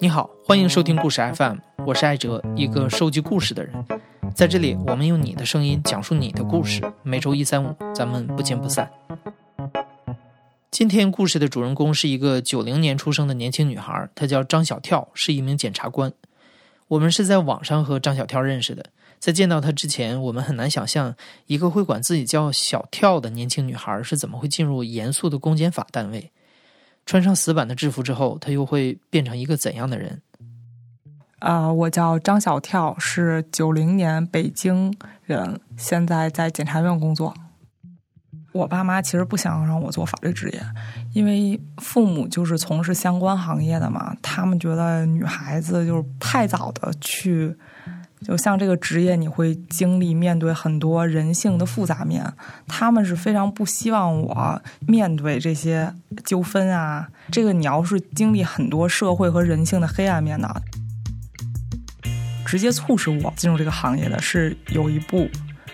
你好，欢迎收听故事 FM，我是艾哲，一个收集故事的人。在这里，我们用你的声音讲述你的故事。每周一、三、五，咱们不见不散。今天故事的主人公是一个九零年出生的年轻女孩，她叫张小跳，是一名检察官。我们是在网上和张小跳认识的。在见到她之前，我们很难想象一个会管自己叫小跳的年轻女孩是怎么会进入严肃的公检法单位。穿上死板的制服之后，她又会变成一个怎样的人？啊，我叫张小跳，是九零年北京人，现在在检察院工作。我爸妈其实不想让我做法律职业，因为父母就是从事相关行业的嘛。他们觉得女孩子就是太早的去，就像这个职业，你会经历面对很多人性的复杂面。他们是非常不希望我面对这些纠纷啊。这个你要是经历很多社会和人性的黑暗面的，直接促使我进入这个行业的是有一部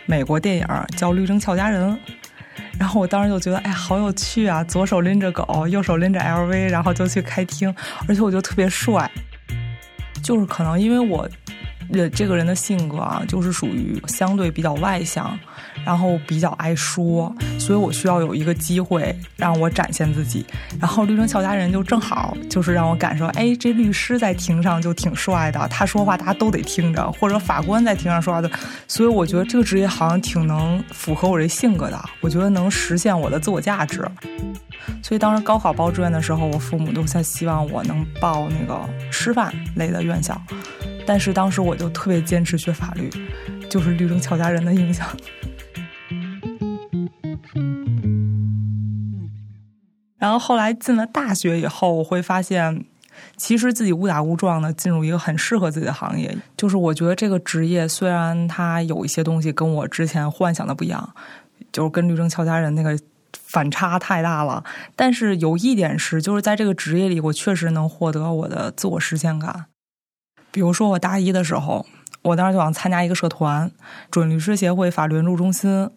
美国电影叫《绿灯俏佳人》。然后我当时就觉得，哎，好有趣啊！左手拎着狗，右手拎着 LV，然后就去开厅，而且我就特别帅。就是可能因为我。这个人的性格啊，就是属于相对比较外向，然后比较爱说，所以我需要有一个机会让我展现自己。然后绿灯俏佳人就正好就是让我感受，哎，这律师在庭上就挺帅的，他说话大家都得听着，或者法官在庭上说话的，所以我觉得这个职业好像挺能符合我这性格的，我觉得能实现我的自我价值。所以当时高考报志愿的时候，我父母都在希望我能报那个师范类的院校。但是当时我就特别坚持学法律，就是律政俏佳人的影响。然后后来进了大学以后，我会发现，其实自己误打误撞的进入一个很适合自己的行业。就是我觉得这个职业虽然它有一些东西跟我之前幻想的不一样，就是跟律政俏佳人那个反差太大了。但是有一点是，就是在这个职业里，我确实能获得我的自我实现感。比如说，我大一的时候，我当时就想参加一个社团——准律师协会法律援助中心。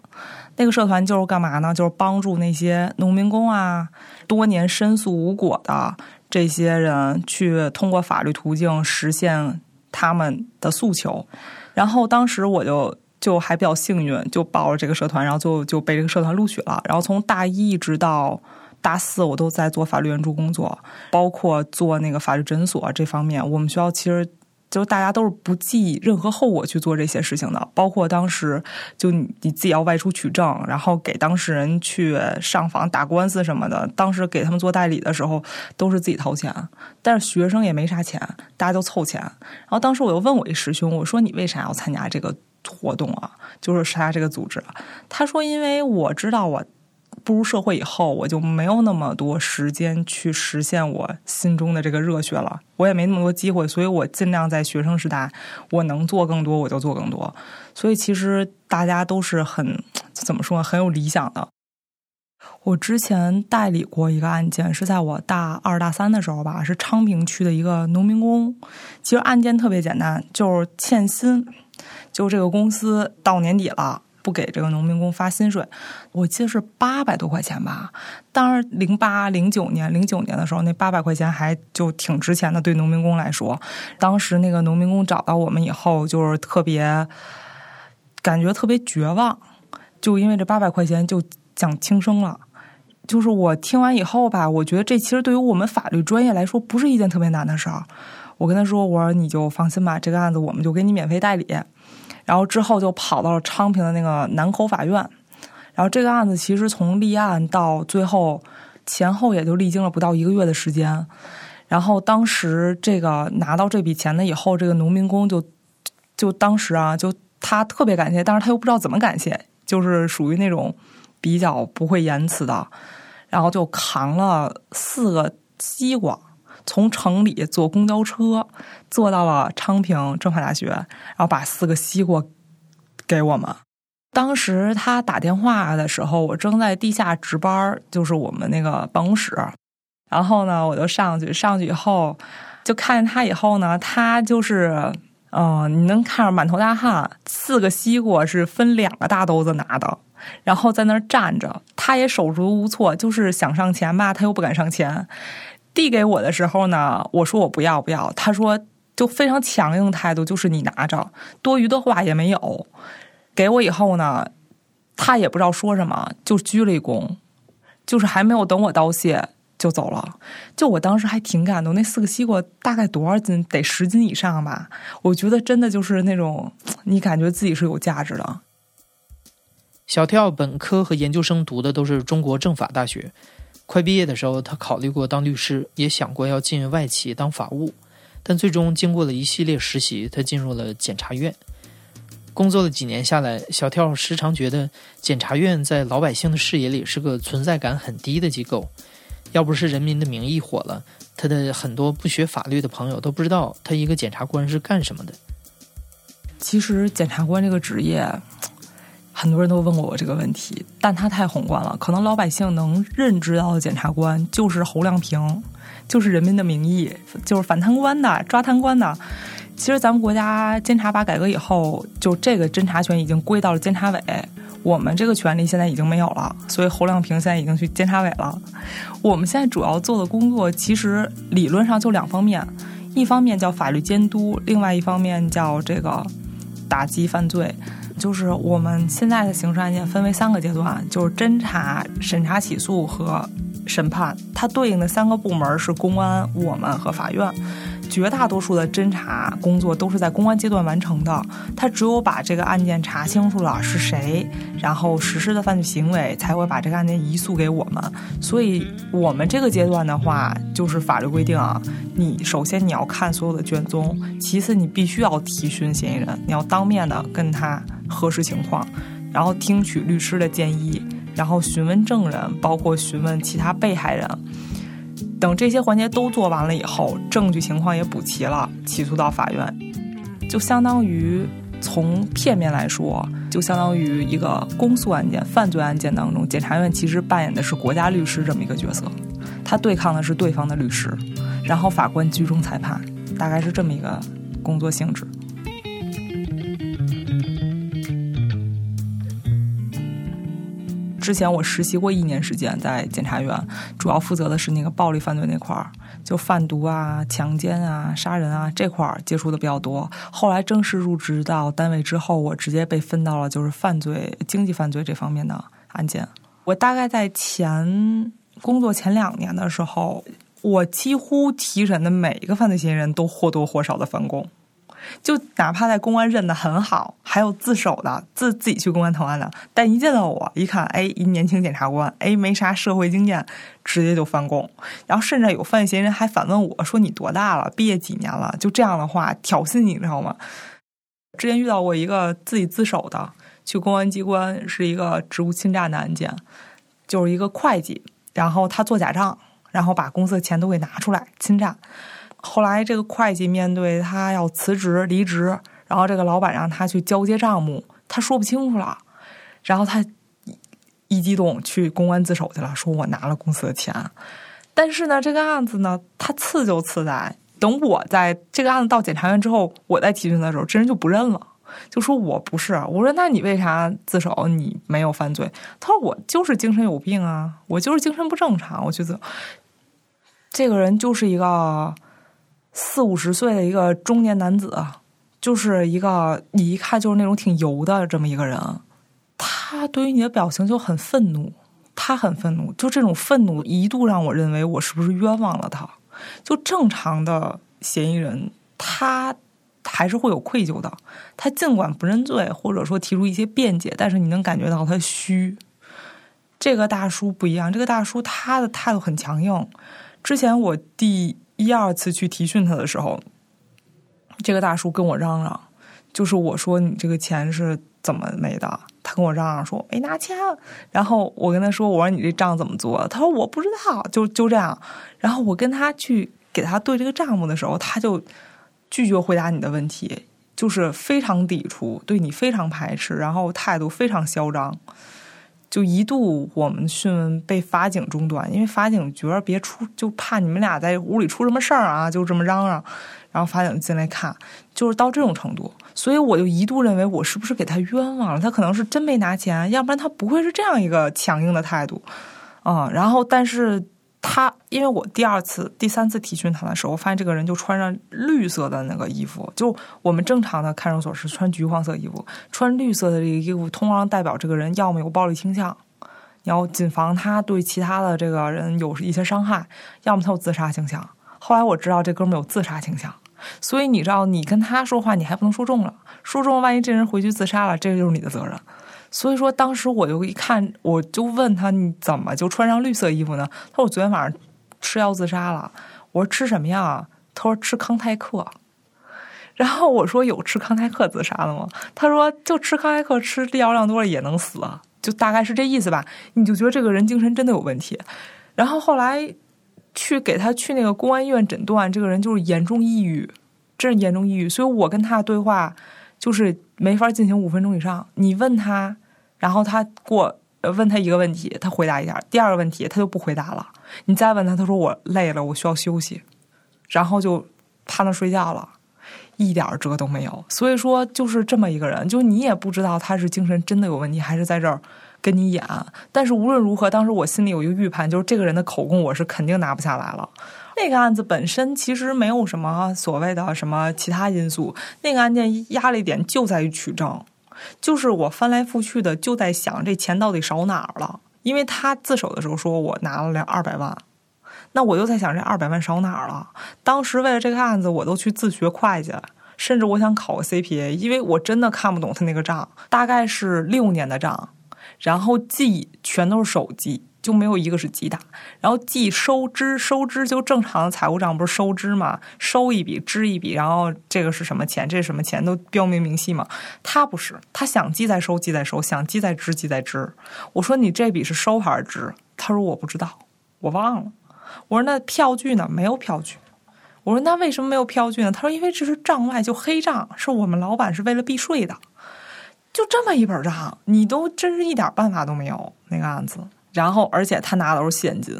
那个社团就是干嘛呢？就是帮助那些农民工啊，多年申诉无果的这些人，去通过法律途径实现他们的诉求。然后当时我就就还比较幸运，就报了这个社团，然后就就被这个社团录取了。然后从大一一直到。大四我都在做法律援助工作，包括做那个法律诊所这方面。我们学校其实就是大家都是不计任何后果去做这些事情的，包括当时就你你自己要外出取证，然后给当事人去上访打官司什么的。当时给他们做代理的时候都是自己掏钱，但是学生也没啥钱，大家都凑钱。然后当时我又问我一师兄，我说你为啥要参加这个活动啊？就是参加这个组织。他说因为我知道我。步入社会以后，我就没有那么多时间去实现我心中的这个热血了，我也没那么多机会，所以我尽量在学生时代，我能做更多我就做更多。所以其实大家都是很怎么说，很有理想的。我之前代理过一个案件，是在我大二大三的时候吧，是昌平区的一个农民工。其实案件特别简单，就是欠薪，就这个公司到年底了。不给这个农民工发薪水，我记得是八百多块钱吧。当然，零八零九年零九年的时候，那八百块钱还就挺值钱的，对农民工来说。当时那个农民工找到我们以后，就是特别感觉特别绝望，就因为这八百块钱就讲轻生了。就是我听完以后吧，我觉得这其实对于我们法律专业来说，不是一件特别难的事儿。我跟他说：“我说你就放心吧，这个案子我们就给你免费代理。”然后之后就跑到了昌平的那个南口法院，然后这个案子其实从立案到最后前后也就历经了不到一个月的时间。然后当时这个拿到这笔钱的以后，这个农民工就就当时啊，就他特别感谢，但是他又不知道怎么感谢，就是属于那种比较不会言辞的，然后就扛了四个西瓜。从城里坐公交车坐到了昌平政法大学，然后把四个西瓜给我们。当时他打电话的时候，我正在地下值班，就是我们那个办公室。然后呢，我就上去，上去以后就看见他以后呢，他就是，嗯，你能看着满头大汗。四个西瓜是分两个大兜子拿的，然后在那儿站着，他也手足无措，就是想上前吧，他又不敢上前。递给我的时候呢，我说我不要不要，他说就非常强硬态度，就是你拿着，多余的话也没有。给我以后呢，他也不知道说什么，就鞠了一躬，就是还没有等我道谢就走了。就我当时还挺感动，那四个西瓜大概多少斤？得十斤以上吧。我觉得真的就是那种你感觉自己是有价值的。小跳本科和研究生读的都是中国政法大学。快毕业的时候，他考虑过当律师，也想过要进外企当法务，但最终经过了一系列实习，他进入了检察院。工作了几年下来，小跳时常觉得检察院在老百姓的视野里是个存在感很低的机构。要不是《人民的名义》火了，他的很多不学法律的朋友都不知道他一个检察官是干什么的。其实，检察官这个职业。很多人都问过我这个问题，但他太宏观了。可能老百姓能认知到的检察官就是侯亮平，就是《人民的名义》，就是反贪官的、抓贪官的。其实咱们国家监察法改革以后，就这个侦查权已经归到了监察委，我们这个权利现在已经没有了。所以侯亮平现在已经去监察委了。我们现在主要做的工作，其实理论上就两方面，一方面叫法律监督，另外一方面叫这个打击犯罪。就是我们现在的刑事案件分为三个阶段，就是侦查、审查、起诉和审判。它对应的三个部门是公安、我们和法院。绝大多数的侦查工作都是在公安阶段完成的，他只有把这个案件查清楚了是谁，然后实施的犯罪行为，才会把这个案件移诉给我们。所以，我们这个阶段的话，就是法律规定啊，你首先你要看所有的卷宗，其次你必须要提讯嫌疑人，你要当面的跟他核实情况，然后听取律师的建议，然后询问证人，包括询问其他被害人。等这些环节都做完了以后，证据情况也补齐了，起诉到法院，就相当于从片面来说，就相当于一个公诉案件、犯罪案件当中，检察院其实扮演的是国家律师这么一个角色，他对抗的是对方的律师，然后法官居中裁判，大概是这么一个工作性质。之前我实习过一年时间，在检察院，主要负责的是那个暴力犯罪那块儿，就贩毒啊、强奸啊、杀人啊这块儿接触的比较多。后来正式入职到单位之后，我直接被分到了就是犯罪、经济犯罪这方面的案件。我大概在前工作前两年的时候，我几乎提审的每一个犯罪嫌疑人都或多或少的翻供。就哪怕在公安认的很好，还有自首的自自己去公安投案的，但一见到我一看，哎，一年轻检察官，哎，没啥社会经验，直接就翻供。然后甚至有犯罪嫌疑人还反问我说：“你多大了？毕业几年了？”就这样的话挑衅你，知道吗？之前遇到过一个自己自首的，去公安机关是一个职务侵占的案件，就是一个会计，然后他做假账，然后把公司的钱都给拿出来侵占。后来，这个会计面对他要辞职离职，然后这个老板让他去交接账目，他说不清楚了，然后他一激动去公安自首去了，说我拿了公司的钱。但是呢，这个案子呢，他刺就刺在等我在这个案子到检察院之后，我在提讯的时候，这人就不认了，就说我不是。我说那你为啥自首？你没有犯罪？他说我就是精神有病啊，我就是精神不正常。我觉得这个人就是一个。四五十岁的一个中年男子，就是一个你一看就是那种挺油的这么一个人。他对于你的表情就很愤怒，他很愤怒，就这种愤怒一度让我认为我是不是冤枉了他。就正常的嫌疑人，他还是会有愧疚的。他尽管不认罪，或者说提出一些辩解，但是你能感觉到他虚。这个大叔不一样，这个大叔他的态度很强硬。之前我第。一二次去提讯他的时候，这个大叔跟我嚷嚷，就是我说你这个钱是怎么没的？他跟我嚷嚷说没拿钱。然后我跟他说，我说你这账怎么做？他说我不知道，就就这样。然后我跟他去给他对这个账目的时候，他就拒绝回答你的问题，就是非常抵触，对你非常排斥，然后态度非常嚣张。就一度我们讯问被法警中断，因为法警觉得别出，就怕你们俩在屋里出什么事儿啊，就这么嚷嚷，然后法警进来看，就是到这种程度。所以我就一度认为我是不是给他冤枉了？他可能是真没拿钱，要不然他不会是这样一个强硬的态度。嗯，然后但是他因为我第二次、第三次提讯他的时候，我发现这个人就穿上绿色的那个衣服，就我们正常的看守所是穿橘黄色衣服，穿绿色的这个衣服，通常代表这个人要么有暴力倾向，你要谨防他对其他的这个人有一些伤害，要么他有自杀倾向。后来我知道这哥们有自杀倾向。所以你知道，你跟他说话，你还不能说重了，说重了，万一这人回去自杀了，这就是你的责任。所以说，当时我就一看，我就问他，你怎么就穿上绿色衣服呢？他说我昨天晚上吃药自杀了。我说吃什么药啊？他说吃康泰克。然后我说有吃康泰克自杀的吗？他说就吃康泰克，吃药量多了也能死，就大概是这意思吧。你就觉得这个人精神真的有问题。然后后来。去给他去那个公安医院诊断，这个人就是严重抑郁，真是严重抑郁。所以我跟他对话就是没法进行五分钟以上。你问他，然后他过问他一个问题，他回答一下；第二个问题他就不回答了。你再问他，他说我累了，我需要休息，然后就趴那睡觉了，一点辙都没有。所以说，就是这么一个人，就你也不知道他是精神真的有问题，还是在这儿。跟你演，但是无论如何，当时我心里有一个预判，就是这个人的口供我是肯定拿不下来了。那个案子本身其实没有什么所谓的什么其他因素，那个案件压力点就在于取证，就是我翻来覆去的就在想这钱到底少哪儿了，因为他自首的时候说我拿了两二百万，那我就在想这二百万少哪儿了。当时为了这个案子，我都去自学会计，甚至我想考个 CPA，因为我真的看不懂他那个账，大概是六年的账。然后记全都是手记，就没有一个是机打。然后记收支，收支就正常的财务账不是收支嘛，收一笔支一笔，然后这个是什么钱，这是什么钱都标明明细嘛。他不是，他想记再收，记再收，想记再支，记再支。我说你这笔是收还是支？他说我不知道，我忘了。我说那票据呢？没有票据。我说那为什么没有票据呢？他说因为这是账外，就黑账，是我们老板是为了避税的。就这么一本账，你都真是一点办法都没有那个案子。然后，而且他拿的都是现金，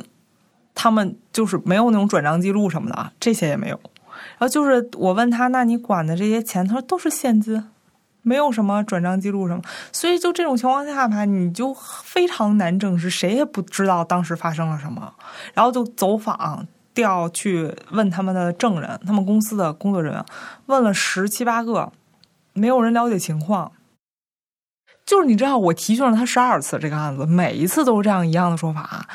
他们就是没有那种转账记录什么的，这些也没有。然后就是我问他，那你管的这些钱，他说都是现金，没有什么转账记录什么。所以就这种情况下吧，你就非常难证实，谁也不知道当时发生了什么。然后就走访调去问他们的证人，他们公司的工作人员，问了十七八个，没有人了解情况。就是你知道，我提讯了他十二次这个案子，每一次都是这样一样的说法，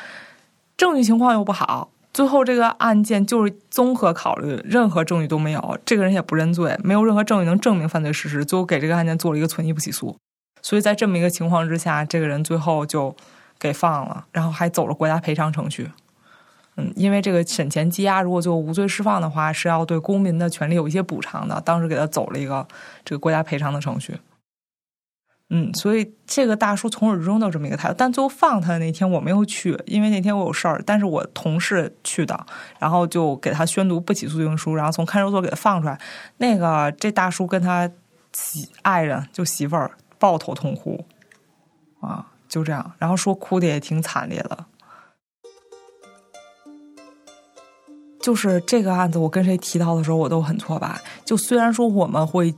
证据情况又不好，最后这个案件就是综合考虑，任何证据都没有，这个人也不认罪，没有任何证据能证明犯罪事实，最后给这个案件做了一个存疑不起诉，所以在这么一个情况之下，这个人最后就给放了，然后还走了国家赔偿程序。嗯，因为这个审前羁押，如果就无罪释放的话，是要对公民的权利有一些补偿的，当时给他走了一个这个国家赔偿的程序。嗯，所以这个大叔从始至终都这么一个态度。但最后放他的那天我没有去，因为那天我有事儿。但是我同事去的，然后就给他宣读不起诉书，然后从看守所给他放出来。那个这大叔跟他媳爱人就媳妇儿抱头痛哭，啊，就这样，然后说哭的也挺惨烈的。就是这个案子，我跟谁提到的时候，我都很挫败。就虽然说我们会。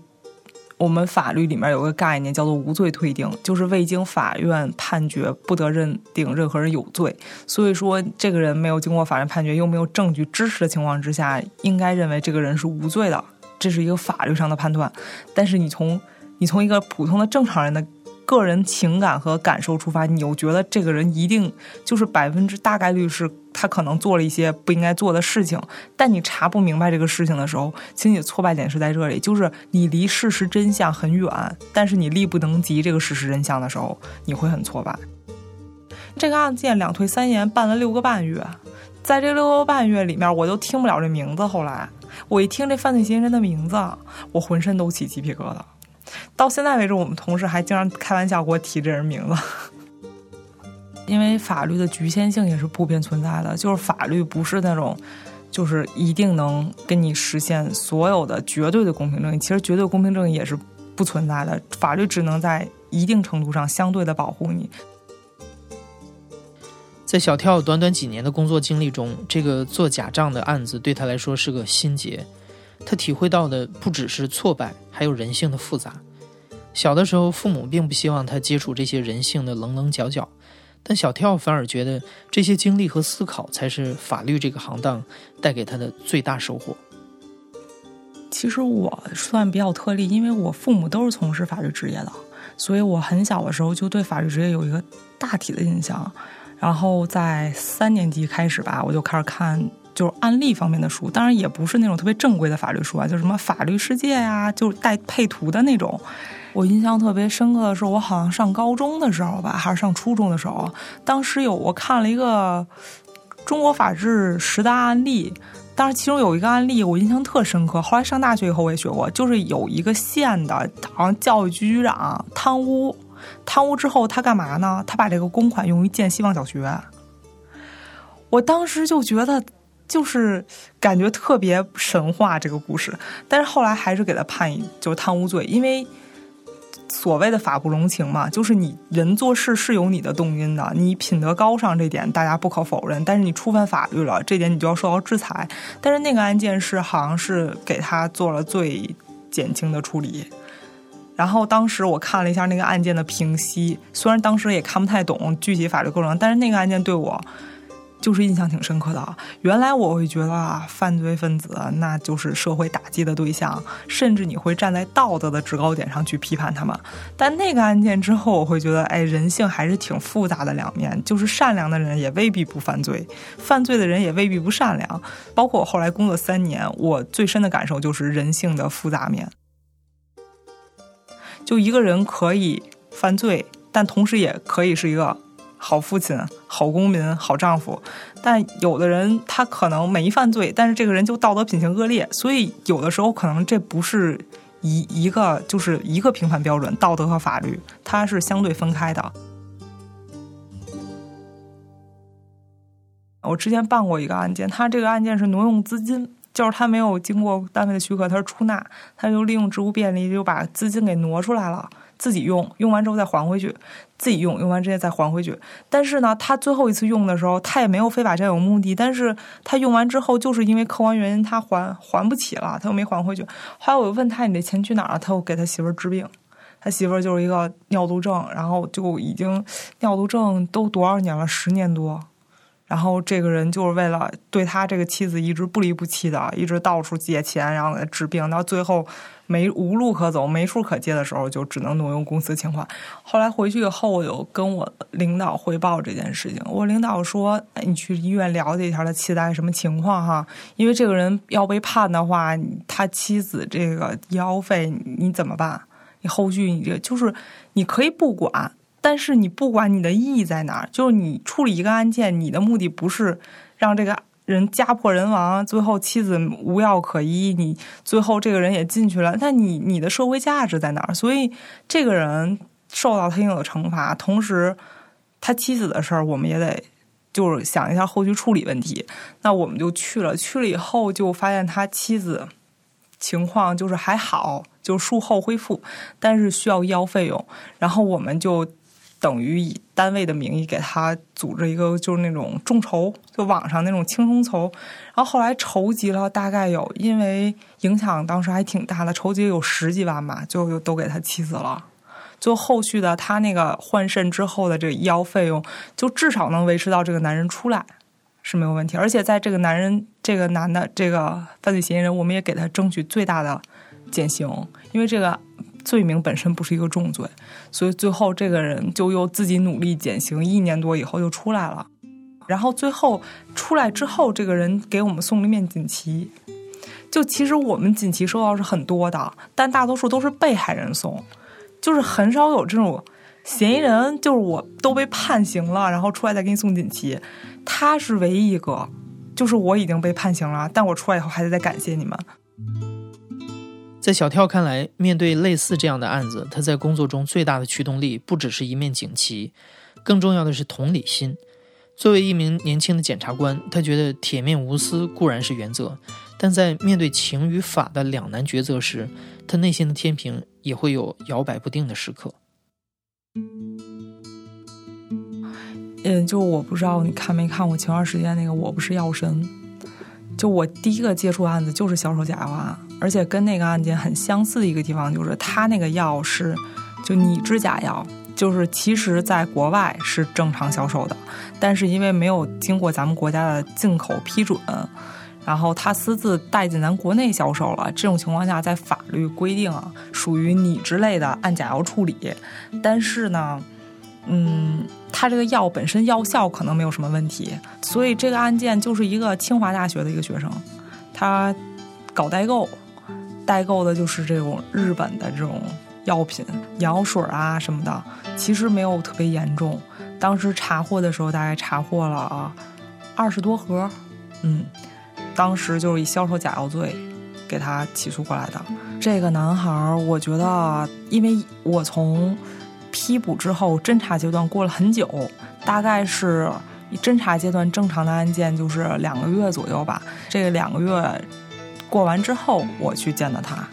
我们法律里面有个概念叫做无罪推定，就是未经法院判决不得认定任何人有罪。所以说，这个人没有经过法院判决，又没有证据支持的情况之下，应该认为这个人是无罪的，这是一个法律上的判断。但是你从你从一个普通的正常人的。个人情感和感受出发，你又觉得这个人一定就是百分之大概率是他可能做了一些不应该做的事情，但你查不明白这个事情的时候，其实你的挫败点是在这里，就是你离事实真相很远，但是你力不能及这个事实真相的时候，你会很挫败。这个案件两推三延办了六个半月，在这六个半月里面，我都听不了这名字。后来我一听这犯罪嫌疑人的名字，我浑身都起鸡皮疙瘩。到现在为止，我们同事还经常开玩笑给我提这人名字，因为法律的局限性也是普遍存在的，就是法律不是那种，就是一定能跟你实现所有的绝对的公平正义。其实绝对公平正义也是不存在的，法律只能在一定程度上相对的保护你。在小跳短短几年的工作经历中，这个做假账的案子对他来说是个心结。他体会到的不只是挫败，还有人性的复杂。小的时候，父母并不希望他接触这些人性的棱棱角角，但小跳反而觉得这些经历和思考才是法律这个行当带给他的最大收获。其实我算比较特例，因为我父母都是从事法律职业的，所以我很小的时候就对法律职业有一个大体的印象。然后在三年级开始吧，我就开始看就是案例方面的书，当然也不是那种特别正规的法律书啊，就什么法律世界呀，就是带配图的那种。我印象特别深刻的是，我好像上高中的时候吧，还是上初中的时候，当时有我看了一个中国法治十大案例，当时其中有一个案例我印象特深刻。后来上大学以后我也学过，就是有一个县的好像教育局局长贪污，贪污之后他干嘛呢？他把这个公款用于建希望小学。我当时就觉得，就是感觉特别神话这个故事，但是后来还是给他判就是贪污罪，因为。所谓的法不容情嘛，就是你人做事是有你的动因的，你品德高尚这点大家不可否认，但是你触犯法律了，这点你就要受到制裁。但是那个案件是好像是给他做了最减轻的处理。然后当时我看了一下那个案件的评析，虽然当时也看不太懂具体法律过程，但是那个案件对我。就是印象挺深刻的啊。原来我会觉得啊，犯罪分子那就是社会打击的对象，甚至你会站在道德的制高点上去批判他们。但那个案件之后，我会觉得，哎，人性还是挺复杂的两面。就是善良的人也未必不犯罪，犯罪的人也未必不善良。包括我后来工作三年，我最深的感受就是人性的复杂面。就一个人可以犯罪，但同时也可以是一个。好父亲、好公民、好丈夫，但有的人他可能没犯罪，但是这个人就道德品行恶劣，所以有的时候可能这不是一一个就是一个评判标准，道德和法律它是相对分开的。我之前办过一个案件，他这个案件是挪用资金，就是他没有经过单位的许可，他是出纳，他就利用职务便利就把资金给挪出来了。自己用，用完之后再还回去，自己用，用完之后再还回去。但是呢，他最后一次用的时候，他也没有非法占有目的。但是他用完之后，就是因为客观原因，他还还不起了，他又没还回去。后来我又问他：“你这钱去哪儿了？”他又给他媳妇儿治病，他媳妇儿就是一个尿毒症，然后就已经尿毒症都多少年了，十年多。然后这个人就是为了对他这个妻子一直不离不弃的，一直到处借钱，然后给他治病，到最后没无路可走、没处可借的时候，就只能挪用公司钱款。后来回去以后，我就跟我领导汇报这件事情。我领导说：“你去医院了解一下他妻子什么情况哈，因为这个人要被判的话，他妻子这个医药费你怎么办？你后续你这就是你可以不管。”但是你不管你的意义在哪儿，就是你处理一个案件，你的目的不是让这个人家破人亡，最后妻子无药可医，你最后这个人也进去了，那你你的社会价值在哪儿？所以这个人受到他应有的惩罚，同时他妻子的事儿，我们也得就是想一下后续处理问题。那我们就去了，去了以后就发现他妻子情况就是还好，就术后恢复，但是需要医药费用，然后我们就。等于以单位的名义给他组织一个，就是那种众筹，就网上那种轻松筹。然后后来筹集了大概有，因为影响当时还挺大的，筹集有十几万吧，最后就都给他妻子了。就后续的他那个换肾之后的这个医药费用，就至少能维持到这个男人出来是没有问题。而且在这个男人这个男的这个犯罪嫌疑人，我们也给他争取最大的减刑，因为这个。罪名本身不是一个重罪，所以最后这个人就又自己努力减刑，一年多以后又出来了。然后最后出来之后，这个人给我们送了一面锦旗。就其实我们锦旗收到是很多的，但大多数都是被害人送，就是很少有这种嫌疑人，就是我都被判刑了，然后出来再给你送锦旗。他是唯一一个，就是我已经被判刑了，但我出来以后还得再感谢你们。在小跳看来，面对类似这样的案子，他在工作中最大的驱动力不只是一面锦旗，更重要的是同理心。作为一名年轻的检察官，他觉得铁面无私固然是原则，但在面对情与法的两难抉择时，他内心的天平也会有摇摆不定的时刻。嗯，就我不知道你看没看过前段时间那个《我不是药神》。就我第一个接触案子就是销售假药案，而且跟那个案件很相似的一个地方就是，他那个药是就拟制假药，就是其实在国外是正常销售的，但是因为没有经过咱们国家的进口批准，然后他私自带进咱国内销售了。这种情况下，在法律规定啊，属于拟制类的，按假药处理。但是呢，嗯。他这个药本身药效可能没有什么问题，所以这个案件就是一个清华大学的一个学生，他搞代购，代购的就是这种日本的这种药品、药水啊什么的，其实没有特别严重。当时查获的时候，大概查获了二十多盒，嗯，当时就是以销售假药罪给他起诉过来的。这个男孩，我觉得，因为我从。批捕之后，侦查阶段过了很久，大概是侦查阶段正常的案件就是两个月左右吧。这两个月过完之后，我去见的他。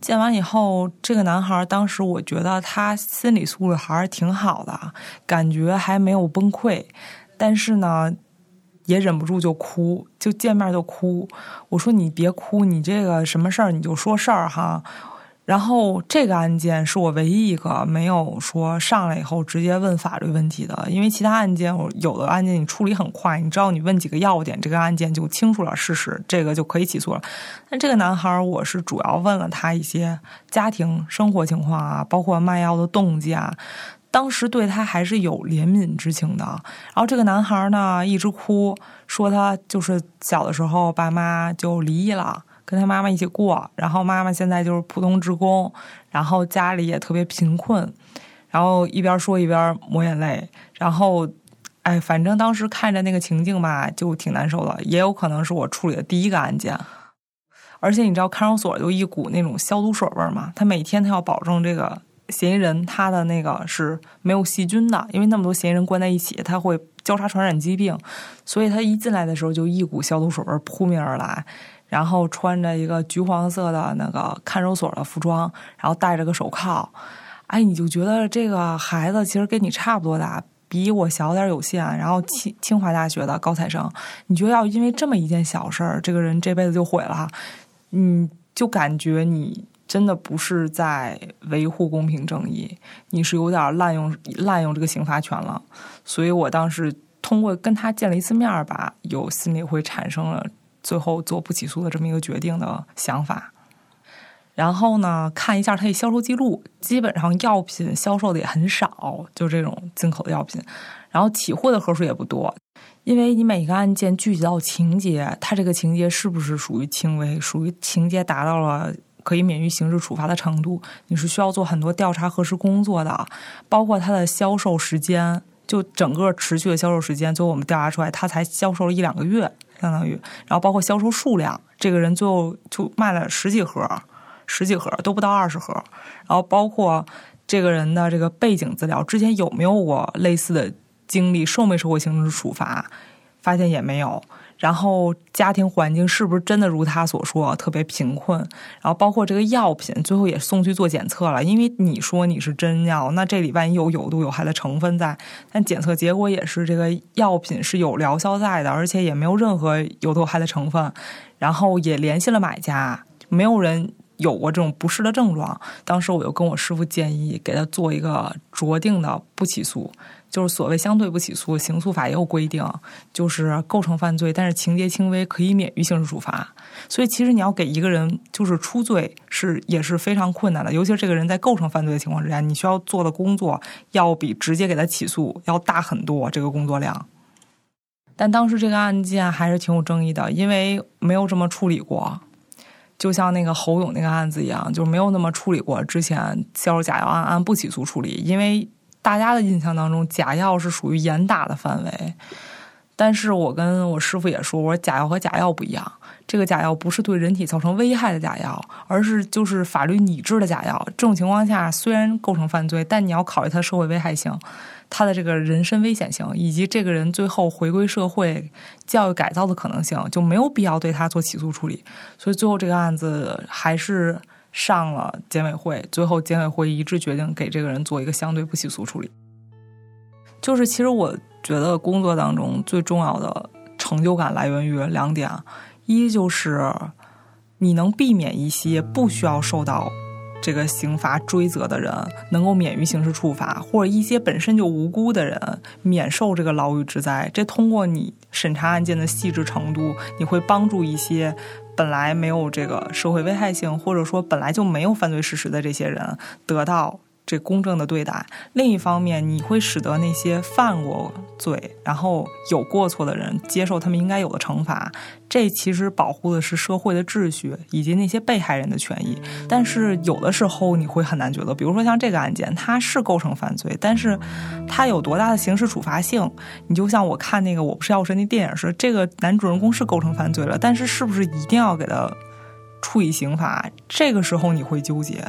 见完以后，这个男孩当时我觉得他心理素质还是挺好的，感觉还没有崩溃，但是呢。也忍不住就哭，就见面就哭。我说你别哭，你这个什么事儿你就说事儿哈。然后这个案件是我唯一一个没有说上来以后直接问法律问题的，因为其他案件我有的案件你处理很快，你知道你问几个要点，这个案件就清楚了事实，这个就可以起诉了。但这个男孩，我是主要问了他一些家庭生活情况啊，包括卖药的动机啊。当时对他还是有怜悯之情的，然后这个男孩呢一直哭，说他就是小的时候爸妈就离异了，跟他妈妈一起过，然后妈妈现在就是普通职工，然后家里也特别贫困，然后一边说一边抹眼泪，然后，哎，反正当时看着那个情境吧，就挺难受的，也有可能是我处理的第一个案件，而且你知道看守所就一股那种消毒水味儿嘛，他每天他要保证这个。嫌疑人他的那个是没有细菌的，因为那么多嫌疑人关在一起，他会交叉传染疾病，所以他一进来的时候就一股消毒水味扑面而来，然后穿着一个橘黄色的那个看守所的服装，然后戴着个手铐，哎，你就觉得这个孩子其实跟你差不多大，比我小点有限，然后清清华大学的高材生，你觉得要因为这么一件小事儿，这个人这辈子就毁了，你，就感觉你。真的不是在维护公平正义，你是有点滥用滥用这个刑罚权了。所以我当时通过跟他见了一次面吧，有心里会产生了最后做不起诉的这么一个决定的想法。然后呢，看一下他的销售记录，基本上药品销售的也很少，就这种进口的药品。然后起货的盒数也不多，因为你每个案件具体到情节，它这个情节是不是属于轻微，属于情节达到了。可以免于刑事处罚的程度，你是需要做很多调查核实工作的，包括它的销售时间，就整个持续的销售时间，最后我们调查出来，他才销售了一两个月，相当于，然后包括销售数量，这个人最后就卖了十几盒，十几盒都不到二十盒，然后包括这个人的这个背景资料，之前有没有过类似的经历，受没受过刑事处罚，发现也没有。然后家庭环境是不是真的如他所说特别贫困？然后包括这个药品，最后也送去做检测了。因为你说你是真药，那这里万一有有毒有害的成分在，但检测结果也是这个药品是有疗效在的，而且也没有任何有毒有害的成分。然后也联系了买家，没有人有过这种不适的症状。当时我就跟我师傅建议，给他做一个酌定的不起诉。就是所谓相对不起诉，刑诉法也有规定，就是构成犯罪，但是情节轻微，可以免于刑事处罚。所以其实你要给一个人就是出罪是也是非常困难的，尤其是这个人在构成犯罪的情况之下，你需要做的工作要比直接给他起诉要大很多，这个工作量。但当时这个案件还是挺有争议的，因为没有这么处理过，就像那个侯勇那个案子一样，就是没有那么处理过。之前销售假药案按不起诉处理，因为。大家的印象当中，假药是属于严打的范围，但是我跟我师傅也说，我说假药和假药不一样，这个假药不是对人体造成危害的假药，而是就是法律拟制的假药。这种情况下，虽然构成犯罪，但你要考虑它社会危害性、他的这个人身危险性，以及这个人最后回归社会、教育改造的可能性，就没有必要对他做起诉处理。所以最后这个案子还是。上了监委会，最后监委会一致决定给这个人做一个相对不起诉处理。就是其实我觉得工作当中最重要的成就感来源于两点，一就是你能避免一些不需要受到。这个刑罚追责的人能够免于刑事处罚，或者一些本身就无辜的人免受这个牢狱之灾。这通过你审查案件的细致程度，你会帮助一些本来没有这个社会危害性，或者说本来就没有犯罪事实的这些人得到。这公正的对待，另一方面，你会使得那些犯过罪、然后有过错的人接受他们应该有的惩罚。这其实保护的是社会的秩序以及那些被害人的权益。但是有的时候你会很难觉得，比如说像这个案件，它是构成犯罪，但是它有多大的刑事处罚性？你就像我看那个《我不是药神》那电影是，这个男主人公是构成犯罪了，但是是不是一定要给他处以刑罚？这个时候你会纠结。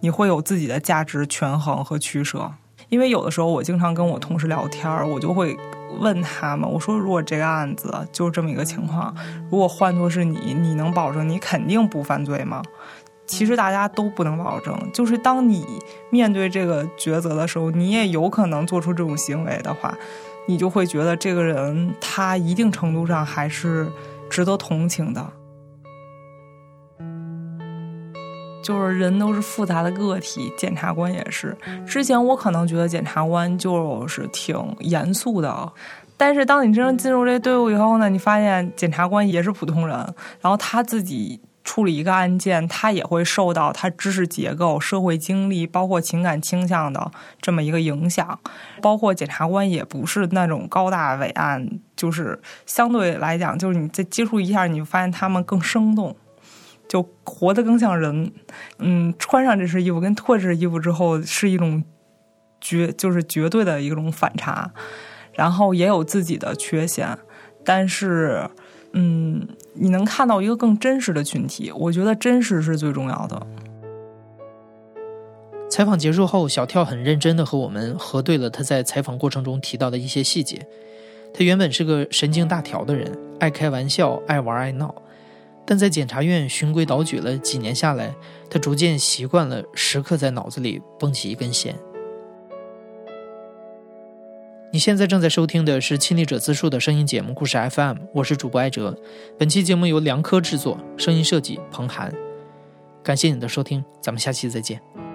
你会有自己的价值权衡和取舍，因为有的时候我经常跟我同事聊天我就会问他们，我说如果这个案子就是这么一个情况，如果换作是你，你能保证你肯定不犯罪吗？其实大家都不能保证，就是当你面对这个抉择的时候，你也有可能做出这种行为的话，你就会觉得这个人他一定程度上还是值得同情的。就是人都是复杂的个体，检察官也是。之前我可能觉得检察官就是挺严肃的，但是当你真正进入这队伍以后呢，你发现检察官也是普通人，然后他自己处理一个案件，他也会受到他知识结构、社会经历，包括情感倾向的这么一个影响。包括检察官也不是那种高大伟岸，就是相对来讲，就是你再接触一下，你就发现他们更生动。就活得更像人，嗯，穿上这身衣服跟脱这身衣服之后是一种绝，就是绝对的一种反差，然后也有自己的缺陷，但是，嗯，你能看到一个更真实的群体，我觉得真实是最重要的。采访结束后，小跳很认真的和我们核对了他在采访过程中提到的一些细节。他原本是个神经大条的人，爱开玩笑，爱玩爱闹。但在检察院循规蹈矩了几年下来，他逐渐习惯了时刻在脑子里绷起一根弦。你现在正在收听的是亲历者自述的声音节目《故事 FM》，我是主播艾哲。本期节目由梁科制作，声音设计彭涵。感谢你的收听，咱们下期再见。